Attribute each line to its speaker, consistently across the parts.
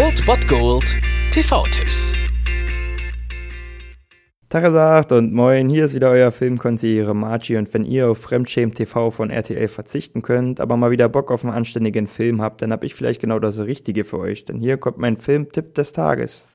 Speaker 1: Old Bot Gold TV-Tipps.
Speaker 2: Tagesagt und moin, hier ist wieder euer Filmkonsigliere Margie und wenn ihr auf Fremdschämen TV von RTL verzichten könnt, aber mal wieder Bock auf einen anständigen Film habt, dann hab ich vielleicht genau das Richtige für euch, denn hier kommt mein Filmtipp des Tages.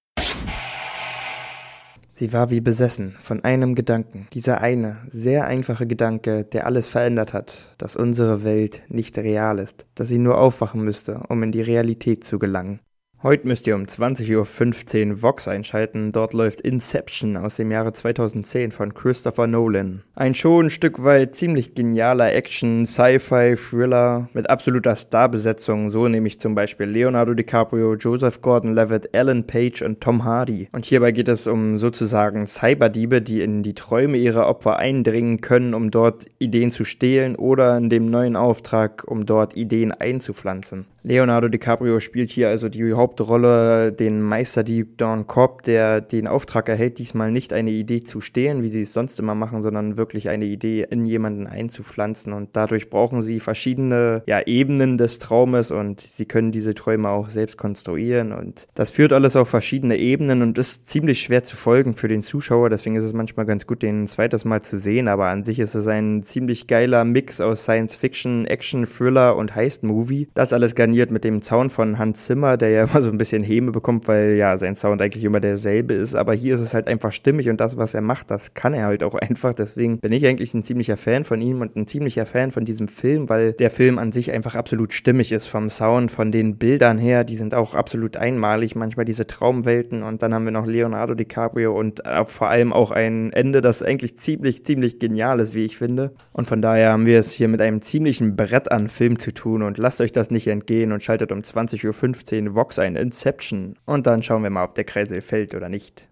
Speaker 2: Sie war wie besessen von einem Gedanken. Dieser eine, sehr einfache Gedanke, der alles verändert hat, dass unsere Welt nicht real ist, dass sie nur aufwachen müsste, um in die Realität zu gelangen. Heute müsst ihr um 20.15 Uhr Vox einschalten. Dort läuft Inception aus dem Jahre 2010 von Christopher Nolan. Ein schon ein Stück weit ziemlich genialer Action, Sci-Fi, Thriller mit absoluter Starbesetzung. So nämlich zum Beispiel Leonardo DiCaprio, Joseph Gordon-Levitt, Alan Page und Tom Hardy. Und hierbei geht es um sozusagen Cyberdiebe, die in die Träume ihrer Opfer eindringen können, um dort Ideen zu stehlen oder in dem neuen Auftrag, um dort Ideen einzupflanzen. Leonardo DiCaprio spielt hier also die Hauptrolle, den Meisterdieb Don Cobb, der den Auftrag erhält, diesmal nicht eine Idee zu stehlen, wie sie es sonst immer machen, sondern wirklich eine Idee in jemanden einzupflanzen. Und dadurch brauchen sie verschiedene ja, Ebenen des Traumes und sie können diese Träume auch selbst konstruieren. Und das führt alles auf verschiedene Ebenen und ist ziemlich schwer zu folgen für den Zuschauer. Deswegen ist es manchmal ganz gut, den zweites Mal zu sehen. Aber an sich ist es ein ziemlich geiler Mix aus Science Fiction, Action, Thriller und Heist-Movie. Das alles gar garniert mit dem Sound von Hans Zimmer, der ja immer so ein bisschen Häme bekommt, weil ja sein Sound eigentlich immer derselbe ist. Aber hier ist es halt einfach stimmig und das, was er macht, das kann er halt auch einfach. Deswegen bin ich eigentlich ein ziemlicher Fan von ihm und ein ziemlicher Fan von diesem Film, weil der Film an sich einfach absolut stimmig ist vom Sound, von den Bildern her. Die sind auch absolut einmalig. Manchmal diese Traumwelten und dann haben wir noch Leonardo DiCaprio und äh, vor allem auch ein Ende, das eigentlich ziemlich, ziemlich genial ist, wie ich finde. Und von daher haben wir es hier mit einem ziemlichen Brett an Film zu tun und lasst euch das nicht entgehen gehen und schaltet um 20.15 Uhr Vox ein Inception. Und dann schauen wir mal, ob der Kreisel fällt oder nicht.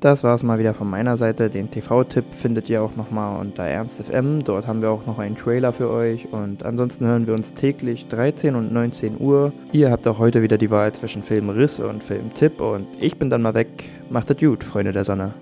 Speaker 2: Das war es mal wieder von meiner Seite. Den TV-Tipp findet ihr auch nochmal unter ErnstFM. Dort haben wir auch noch einen Trailer für euch. Und ansonsten hören wir uns täglich 13 und 19 Uhr. Ihr habt auch heute wieder die Wahl zwischen Filmriss und Filmtipp. Und ich bin dann mal weg. Macht es gut, Freunde der Sonne.